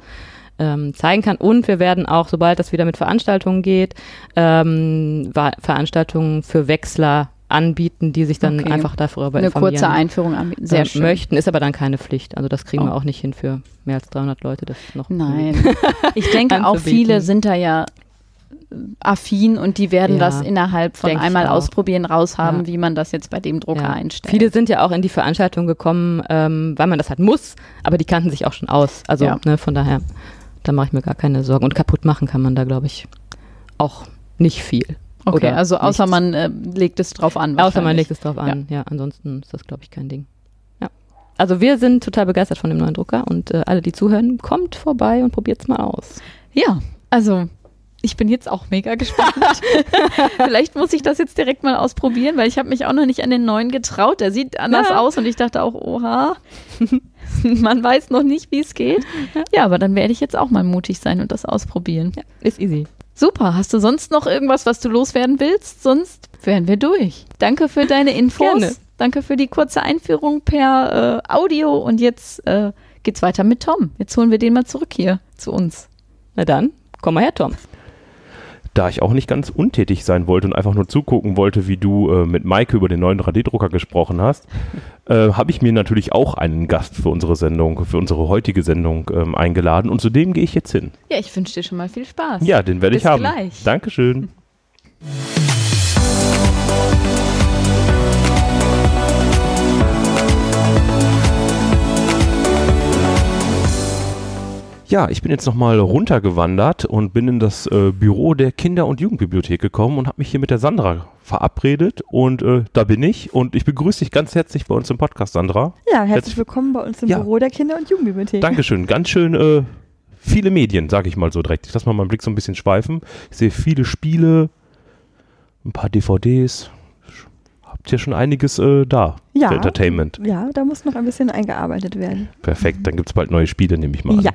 ähm, zeigen kann. Und wir werden auch, sobald das wieder mit Veranstaltungen geht, ähm, Veranstaltungen für Wechsler anbieten, die sich dann Okay. einfach darüber Eine informieren kurze Einführung anbieten. Sehr äh, schön. möchten, ist aber dann keine Pflicht. Also das kriegen wir Oh. auch nicht hin für mehr als 300 Leute. Das noch Nein. [laughs] Ich denke auch viele sind da ja äh, affin und die werden Ja, das innerhalb von einmal ausprobieren raushaben, Ja. wie man das jetzt bei dem Drucker Ja. einstellt. Viele sind ja auch in die Veranstaltung gekommen, ähm, weil man das halt muss, aber die kannten sich auch schon aus. Also ne, von daher, da mache ich mir gar keine Sorgen. Und kaputt machen kann man da, glaube ich, auch nicht viel. Okay, oder also außer nichts. man äh, legt es drauf an. Außer man legt es drauf an. Ja, ansonsten ist das, glaube ich, kein Ding. Ja. Also wir sind total begeistert von dem neuen Drucker und äh, alle, die zuhören, kommt vorbei und probiert's mal aus. Ja, also ich bin jetzt auch mega [laughs] gespannt. Vielleicht muss ich das jetzt direkt mal ausprobieren, weil ich habe mich auch noch nicht an den neuen getraut. Der sieht anders Ja. aus und ich dachte auch, oha, [laughs] man weiß noch nicht, wie es geht. Ja, aber dann werde ich jetzt auch mal mutig sein und das ausprobieren. Ja, ist easy. Super. Hast du sonst noch irgendwas, was du loswerden willst? Sonst wären wir durch. Danke für deine [laughs] Infos. Gerne. Danke für die kurze Einführung per äh, Audio. Und jetzt äh, geht's weiter mit Tom. Jetzt holen wir den mal zurück hier zu uns. Na dann, komm mal her, Tom. Da ich auch nicht ganz untätig sein wollte und einfach nur zugucken wollte, wie du äh, mit Maike über den neuen 3D-Drucker gesprochen hast, [laughs] äh, habe ich mir natürlich auch einen Gast für unsere Sendung, für unsere heutige Sendung ähm, eingeladen und zu dem gehe ich jetzt hin. Ja, ich wünsche dir schon mal viel Spaß. Ja, den werde ich Bis haben. gleich. Dankeschön. [laughs] Ja, ich bin jetzt nochmal runtergewandert und bin in das äh, Büro der Kinder- und Jugendbibliothek gekommen und habe mich hier mit der Sandra verabredet und äh, da bin ich und ich begrüße dich ganz herzlich bei uns im Podcast, Sandra. Ja, herzlich Herzlich- willkommen bei uns im Ja. Büro der Kinder- und Jugendbibliothek. Dankeschön, ganz schön äh, viele Medien, sage ich mal so direkt. Ich lasse mal meinen Blick so ein bisschen schweifen. Ich sehe viele Spiele, ein paar DVDs. Habt ihr schon einiges äh, da Ja. für Entertainment? Ja, da muss noch ein bisschen eingearbeitet werden. Perfekt, dann gibt es bald neue Spiele, nehme ich mal an.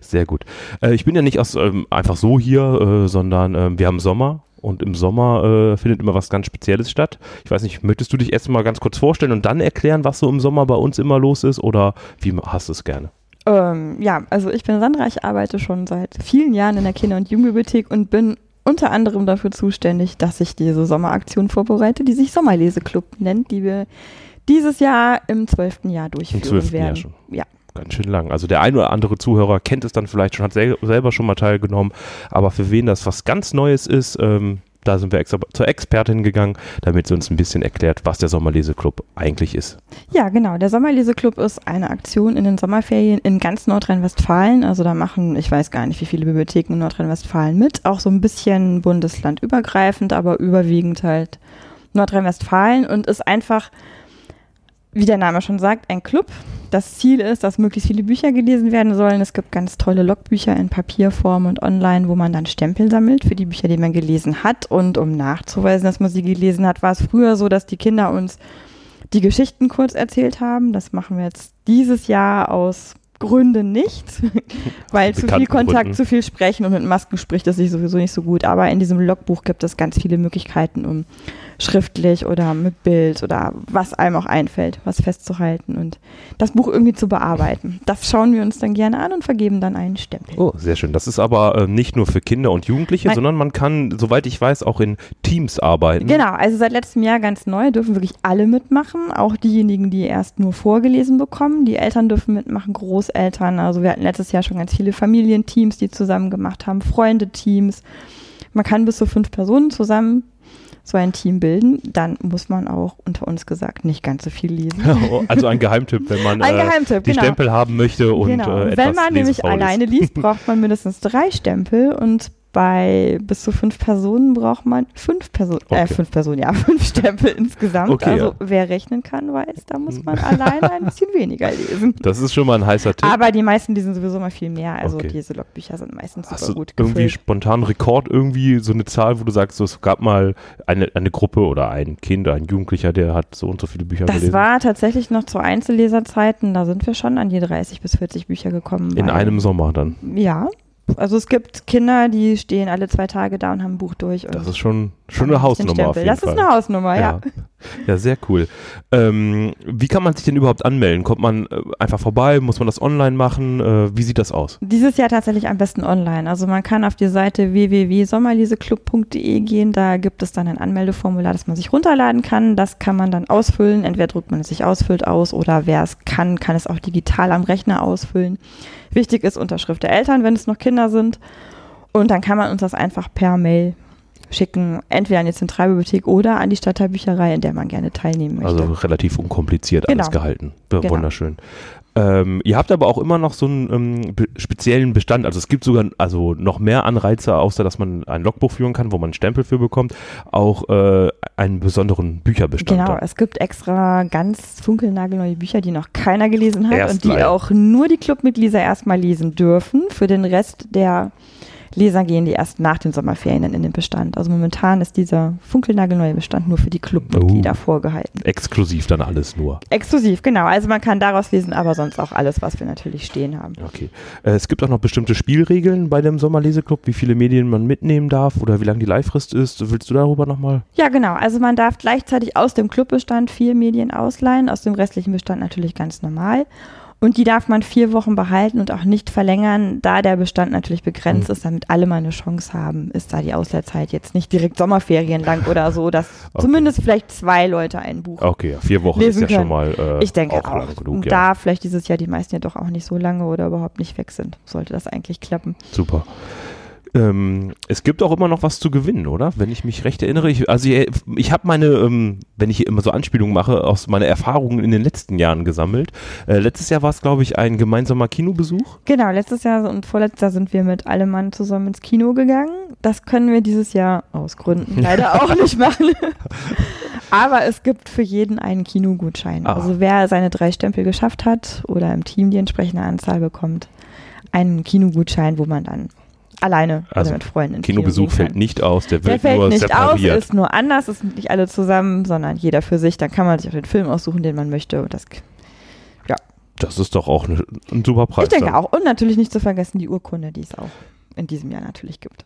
Sehr gut. Äh, ich bin ja nicht aus, ähm, einfach so hier, äh, sondern ähm, wir haben Sommer und im Sommer äh, findet immer was ganz Spezielles statt. Ich weiß nicht, möchtest du dich erst mal ganz kurz vorstellen und dann erklären, was so im Sommer bei uns immer los ist oder wie hast du es gerne? Ähm, ja, also ich bin Sandra, ich arbeite schon seit vielen Jahren in der Kinder- und Jugendbibliothek und bin unter anderem dafür zuständig, dass ich diese Sommeraktion vorbereite, die sich Sommerleseklub nennt, die wir dieses Jahr im zwölften Jahr durchführen Im 12. werden. Jahr schon. Ja. Ganz schön lang. Also der ein oder andere Zuhörer kennt es dann vielleicht schon, hat sel selber schon mal teilgenommen. Aber für wen das was ganz Neues ist, ähm, da sind wir extra zur Expertin gegangen, damit sie uns ein bisschen erklärt, was der Sommerleseklub eigentlich ist. Ja, genau. Der Sommerleseklub ist eine Aktion in den Sommerferien in ganz Nordrhein-Westfalen. Also da machen, ich weiß gar nicht, wie viele Bibliotheken in Nordrhein-Westfalen mit. Auch so ein bisschen bundeslandübergreifend, aber überwiegend halt Nordrhein-Westfalen und ist einfach, wie der Name schon sagt, ein Club. Das Ziel ist, dass möglichst viele Bücher gelesen werden sollen. Es gibt ganz tolle Logbücher in Papierform und online, wo man dann Stempel sammelt für die Bücher, die man gelesen hat. Und um nachzuweisen, dass man sie gelesen hat, war es früher so, dass die Kinder uns die Geschichten kurz erzählt haben. Das machen wir jetzt dieses Jahr aus Gründen nicht, [laughs] weil zu viel Kontakt, Gründen. zu viel sprechen und mit Masken spricht das sich sowieso nicht so gut. Aber in diesem Logbuch gibt es ganz viele Möglichkeiten, um schriftlich oder mit Bild oder was einem auch einfällt, was festzuhalten und das Buch irgendwie zu bearbeiten. Das schauen wir uns dann gerne an und vergeben dann einen Stempel. Oh, sehr schön. Das ist aber äh, nicht nur für Kinder und Jugendliche, Nein. sondern man kann, soweit ich weiß, auch in Teams arbeiten. Genau, also seit letztem Jahr ganz neu dürfen wirklich alle mitmachen, auch diejenigen, die erst nur vorgelesen bekommen. Die Eltern dürfen mitmachen, Großeltern. Also wir hatten letztes Jahr schon ganz viele Familienteams, die zusammen gemacht haben, Freundeteams. Man kann bis zu fünf Personen zusammen so ein Team bilden. Dann muss man auch unter uns gesagt nicht ganz so viel lesen. [laughs] also ein Geheimtipp, wenn man [laughs] äh, die genau. Stempel haben möchte und genau. äh, etwas Wenn man nämlich alleine liest, braucht man mindestens drei Stempel und bei bis zu fünf Personen braucht man fünf Personen, äh, Okay. fünf Personen, ja, [laughs] fünf Stempel insgesamt. Okay, also ja. wer rechnen kann, weiß, da muss man alleine ein bisschen weniger lesen. Das ist schon mal ein heißer Tipp. Aber die meisten lesen sowieso mal viel mehr. Also Okay. diese Logbücher sind meistens Hast super du gut irgendwie gefüllt. spontan Rekord, irgendwie so eine Zahl, wo du sagst, so, es gab mal eine, eine Gruppe oder ein Kind, ein Jugendlicher, der hat so und so viele Bücher Das gelesen? war tatsächlich noch zu Einzelleserzeiten, da sind wir schon an die 30 bis 40 Bücher gekommen. In einem Sommer dann. Ja. Also es gibt Kinder, die stehen alle zwei Tage da und haben ein Buch durch. Das ist schon, schon eine Hausnummer auf jeden Das Fall. ist eine Hausnummer, ja. Ja, sehr cool. Ähm, wie kann man sich denn überhaupt anmelden? Kommt man äh, einfach vorbei? Muss man das online machen? Äh, wie sieht das aus? Dieses Jahr tatsächlich am besten online. Also man kann auf die Seite www.sommerleseklub.de gehen. Da gibt es dann ein Anmeldeformular, das man sich runterladen kann. Das kann man dann ausfüllen. Entweder druckt man es sich ausfüllt aus oder wer es kann, kann es auch digital am Rechner ausfüllen. Wichtig ist Unterschrift der Eltern, wenn es noch Kinder sind. Und dann kann man uns das einfach per Mail schicken, entweder an die Zentralbibliothek oder an die Stadtteilbücherei, in der man gerne teilnehmen möchte. Also relativ unkompliziert alles Genau. gehalten. Ja, Genau. Wunderschön. Ähm, ihr habt aber auch immer noch so einen ähm, be- speziellen Bestand. Also es gibt sogar also noch mehr Anreize, außer dass man ein Logbuch führen kann, wo man einen Stempel für bekommt, auch äh, einen besonderen Bücherbestand. Genau, da. es gibt extra ganz funkelnagelneue Bücher, die noch keiner gelesen hat Erst und die leider. auch nur die Clubmitglieder erstmal lesen dürfen. Für den Rest der Leser gehen die erst nach den Sommerferien in den Bestand. Also momentan ist dieser funkelnagelneue Bestand nur für die Clubmitglieder Oh. vorgehalten. Exklusiv dann alles nur. Exklusiv, genau. Also man kann daraus lesen, aber sonst auch alles, was wir natürlich stehen haben. Okay. Äh, es gibt auch noch bestimmte Spielregeln bei dem Sommerleseklub, wie viele Medien man mitnehmen darf oder wie lang die Leihfrist ist. Willst du darüber nochmal? Ja, genau. Also man darf gleichzeitig aus dem Clubbestand vier Medien ausleihen, aus dem restlichen Bestand natürlich ganz normal. Und die darf man vier Wochen behalten und auch nicht verlängern, da der Bestand natürlich begrenzt Mhm. ist, damit alle mal eine Chance haben, ist da die Ausleihzeit jetzt nicht direkt Sommerferien lang oder so, dass [laughs] Okay. zumindest vielleicht zwei Leute ein Buch. Okay, vier Wochen ist ja schon mal äh, ich denke auch. lang genug. und Ja. da vielleicht dieses Jahr die meisten ja doch auch nicht so lange oder überhaupt nicht weg sind, sollte das eigentlich klappen. Super. Ähm, es gibt auch immer noch was zu gewinnen, oder? Wenn ich mich recht erinnere. Ich, also ich, ich habe meine, ähm, wenn ich hier immer so Anspielungen mache, aus meiner Erfahrungen in den letzten Jahren gesammelt. Äh, letztes Jahr war es, glaube ich, ein gemeinsamer Kinobesuch. Genau, letztes Jahr und vorletztes Jahr sind wir mit allem Mann zusammen ins Kino gegangen. Das können wir dieses Jahr aus Gründen [laughs] leider auch nicht machen. Aber es gibt für jeden einen Kinogutschein. Ah. Also wer seine drei Stempel geschafft hat oder im Team die entsprechende Anzahl bekommt, einen Kinogutschein, wo man dann alleine Also oder mit Freunden Kinobesuch fällt nicht aus, der Der wird fällt nur nicht aus, separiert. ist nur anders, es sind nicht alle zusammen, sondern jeder für sich. Dann kann man sich auch den Film aussuchen, den man möchte. Und das, das ist doch auch ne, ein super Preis. ich denke dann. auch. Und natürlich nicht zu vergessen die Urkunde, die es auch in diesem Jahr natürlich gibt.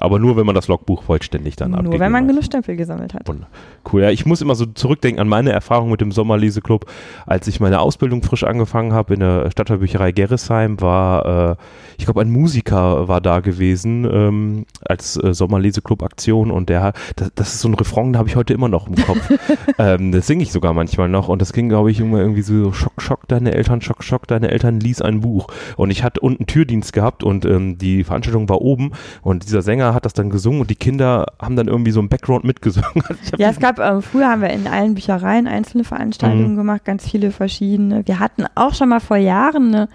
Aber nur, wenn man das Logbuch vollständig dann Nur abgegeben wenn man hat. genug Stempel gesammelt hat. Wunder- Cool, ja, ich muss immer so zurückdenken an meine Erfahrung mit dem Sommerleseklub. Als ich meine Ausbildung frisch angefangen habe in der Stadtteilbücherei Gerresheim, war, äh, ich glaube, ein Musiker war da gewesen ähm, als äh, Sommerleseklub-Aktion und der, das, das ist so ein Refrain, da habe ich heute immer noch im Kopf. [laughs] ähm, das singe ich sogar manchmal noch und das ging, glaube ich, immer irgendwie so, Schock, Schock, deine Eltern, Schock, Schock, deine Eltern, lies ein Buch. Und ich hatte unten Türdienst gehabt und ähm, die Veranstaltung war oben und dieser Sänger hat das dann gesungen und die Kinder haben dann irgendwie so im Background mitgesungen. [laughs] Ja, es gab, ähm, früher haben wir in allen Büchereien einzelne Veranstaltungen Mhm. gemacht, ganz viele verschiedene. Wir hatten auch schon mal vor Jahren eine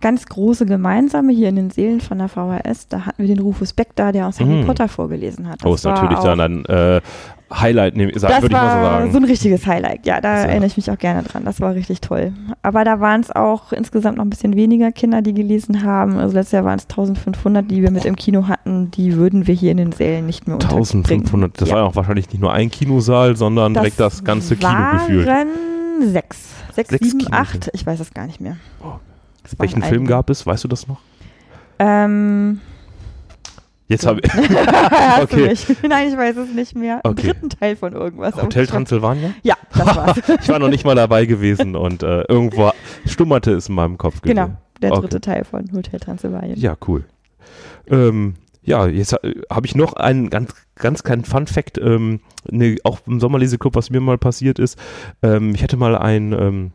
ganz große gemeinsame hier in den Seelen von der VHS. Da hatten wir den Rufus Beck da, der aus Harry Mhm. Potter vorgelesen hat. Oh, Das ist war natürlich dann ein äh, Highlight, Das würde ich mal so war sagen. so ein richtiges Highlight. Ja, da Also- erinnere ich mich auch gerne dran. Das war richtig toll. Aber da waren es auch insgesamt noch ein bisschen weniger Kinder, die gelesen haben. Also letztes Jahr waren es 1500, die wir mit im Kino hatten. Die würden wir hier in den Sälen nicht mehr unterbringen. 1500, das ja. war ja auch wahrscheinlich nicht nur ein Kinosaal, sondern direkt das ganze Kino gefühlt. waren sechs. Sechs, Sechs sieben, Kinos. acht. Ich weiß es gar nicht mehr. Oh. Welchen Film gab es? Weißt du das noch? Ähm, Jetzt habe ich. [laughs] [laughs] Okay. [laughs] Nein, ich weiß es nicht mehr. Im Okay. dritten Teil von irgendwas. aber Hotel Transylvania? Ja, das war's. Ich war noch nicht mal dabei gewesen und äh, irgendwo stummerte es in meinem Kopf. genau, der Okay. dritte Teil von Hotel Transylvanien. Ja, cool. Ähm, ja, jetzt habe ich noch einen ganz, ganz kleinen Fun-Fact, ähm, ne, auch im Sommerleseklub, was mir mal passiert ist. Ähm, ich hatte mal einen, ähm,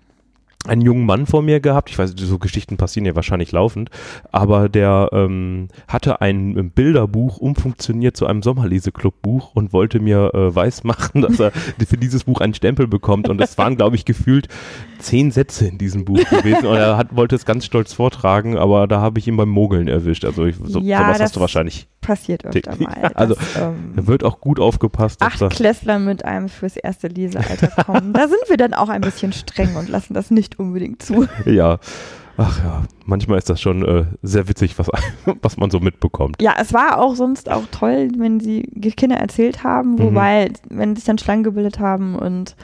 einen jungen Mann vor mir gehabt. Ich weiß, so Geschichten passieren ja wahrscheinlich laufend, aber der ähm, hatte ein ähm, Bilderbuch umfunktioniert zu einem Sommerleseklub-Buch und wollte mir äh, weismachen, [laughs] dass er für dieses Buch einen Stempel bekommt. Und es waren, glaube ich, gefühlt zehn Sätze in diesem Buch gewesen. Und er hat, wollte es ganz stolz vortragen, aber da habe ich ihn beim Mogeln erwischt. Also ich, so, Ja, sowas das- hast du wahrscheinlich. Passiert öfter Ja, mal. [laughs] also, dass, ähm, wird auch gut aufgepasst. acht das, Klässler mit einem fürs erste Lesealter kommen. da sind wir dann auch ein bisschen streng und lassen das nicht unbedingt zu. [laughs] ja. Ach ja, manchmal ist das schon äh, sehr witzig, was, [laughs] was man so mitbekommt. Ja, es war auch sonst auch toll, wenn sie Kinder erzählt haben, Mhm. wobei, wenn sich dann Schlangen gebildet haben und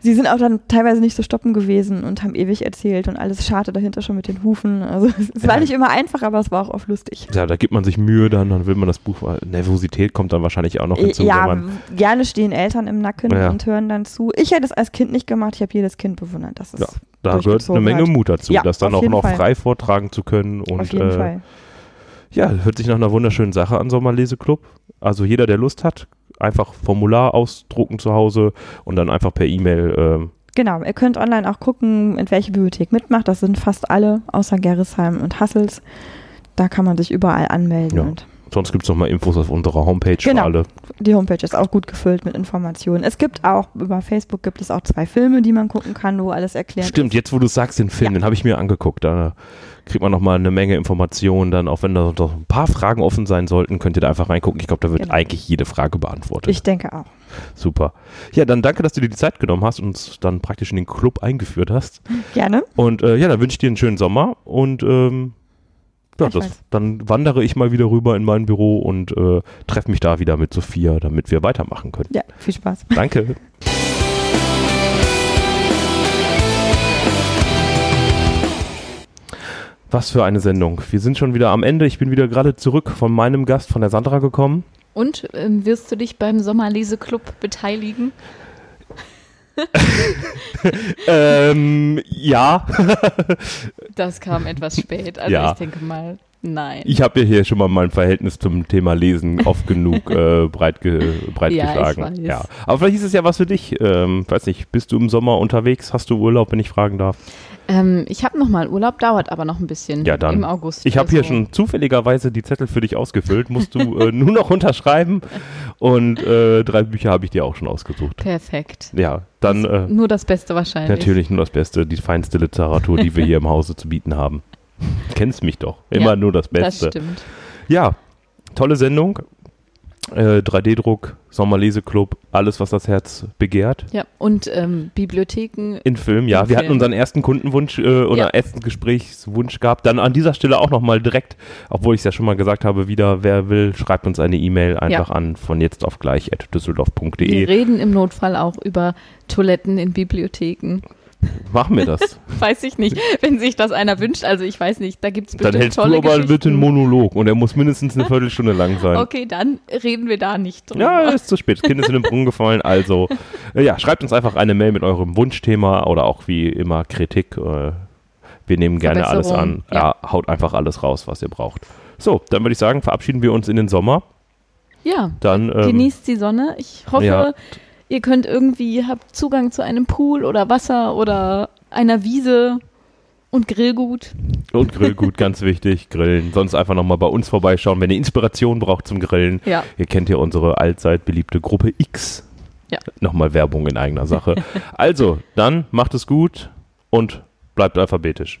sie sind auch dann teilweise nicht so stoppen gewesen und haben ewig erzählt und alles scharte dahinter schon mit den Hufen. Also [laughs] es war Ja. nicht immer einfach, aber es war auch oft lustig. Ja, da gibt man sich Mühe dann, dann will man das Buch. Nervosität kommt dann wahrscheinlich auch noch hinzu. ja, gerne stehen Eltern im Nacken Ja. und hören dann zu. Ich hätte es als Kind nicht gemacht, ich habe jedes Kind bewundert. Das ist Ja, da gehört eine Menge hat. Mut dazu, Ja, das dann auch noch Fall. frei vortragen zu können. Und Auf jeden äh, Fall. ja, hört sich nach einer wunderschönen Sache an, Sommerleseklub. Also jeder, der Lust hat, einfach Formular ausdrucken zu Hause und dann einfach per E-Mail. ähm, Genau, ihr könnt online auch gucken, in welche Bibliothek mitmacht. Das sind fast alle, außer Gerresheim und Hassels. Da kann man sich überall anmelden. Ja. Und sonst gibt es nochmal Infos auf unserer Homepage Genau. für alle. die Homepage ist auch gut gefüllt mit Informationen. Es gibt auch, über Facebook gibt es auch zwei Filme, die man gucken kann, wo alles erklärt Stimmt, jetzt wo du sagst, den Film, Ja. den habe ich mir angeguckt. Da kriegt man nochmal eine Menge Informationen. Dann, auch wenn da noch ein paar Fragen offen sein sollten, könnt ihr da einfach reingucken. Ich glaube, da wird Genau. eigentlich jede Frage beantwortet. Ich denke auch. Super. Ja, dann danke, dass du dir die Zeit genommen hast und uns dann praktisch in den Club eingeführt hast. Gerne. Und äh, ja, dann wünsche ich dir einen schönen Sommer und ähm, ja, das, dann wandere ich mal wieder rüber in mein Büro und äh, treffe mich da wieder mit Sophia, damit wir weitermachen können. Ja, viel Spaß. Danke. Was für eine Sendung. Wir sind schon wieder am Ende. Ich bin wieder gerade zurück von meinem Gast, von der Sandra gekommen. Und ähm, wirst du dich beim Sommerleseklub beteiligen? [laughs] ähm, ja. Das kam etwas spät. Also Ja. ich denke mal, nein. Ich habe ja hier schon mal mein Verhältnis zum Thema Lesen oft genug äh, breit, ge, breit Ja, ich geschlagen. weiß. Ja. Aber vielleicht ist es ja was für dich. Ähm, weiß nicht, bist du im Sommer unterwegs? Hast du Urlaub, wenn ich fragen darf? Ähm, ich habe noch mal Urlaub, dauert aber noch ein bisschen. Ja, dann. Im August. Ich habe hier Also, schon zufälligerweise die Zettel für dich ausgefüllt. Musst du äh, [laughs] nur noch unterschreiben. Und äh, drei Bücher habe ich dir auch schon ausgesucht. Perfekt. Ja, dann äh, Nur das Beste wahrscheinlich. natürlich nur das Beste, die feinste Literatur, die wir hier im Hause zu bieten haben. [laughs] Kennst mich doch. Immer Ja, nur das Das Beste. stimmt. Ja, tolle Sendung. Äh, 3D-Druck, Sommerleseklub, alles, was das Herz begehrt. Ja, und ähm, Bibliotheken. In Film, ja. In wir hatten Film. unseren ersten Kundenwunsch äh, oder Ja. ersten Gesprächswunsch gehabt. Dann an dieser Stelle auch nochmal direkt, obwohl ich es ja schon mal gesagt habe, wieder, wer will, schreibt uns eine E-Mail einfach an von jetzt auf gleich at Wir düsseldorf.de. reden im Notfall auch über Toiletten in Bibliotheken. Machen wir das. [laughs] Weiß ich nicht, wenn sich das einer wünscht. Also ich weiß nicht, da gibt es Dann hältst du aber bitte einen Monolog und der muss mindestens eine Viertelstunde lang sein. Okay, dann reden wir da nicht drüber. Ja, ist zu spät. Das Kind ist in den Brunnen gefallen. Also, äh, ja, schreibt uns einfach eine Mail mit eurem Wunschthema oder auch wie immer Kritik. Äh, wir nehmen gerne alles an. Verbesserung, Ja. haut einfach alles raus, was ihr braucht. So, dann würde ich sagen, verabschieden wir uns in den Sommer. Ja, Dann ähm, genießt die Sonne. Ich hoffe, ja. Ihr könnt irgendwie, habt Zugang zu einem Pool oder Wasser oder einer Wiese und Grillgut. und Grillgut, [laughs] ganz wichtig, grillen. Sonst einfach nochmal bei uns vorbeischauen, wenn ihr Inspiration braucht zum Grillen. Ja, Ihr kennt ja unsere allzeit beliebte Gruppe X. Ja. Nochmal Werbung in eigener Sache. also, dann macht es gut und bleibt alphabetisch.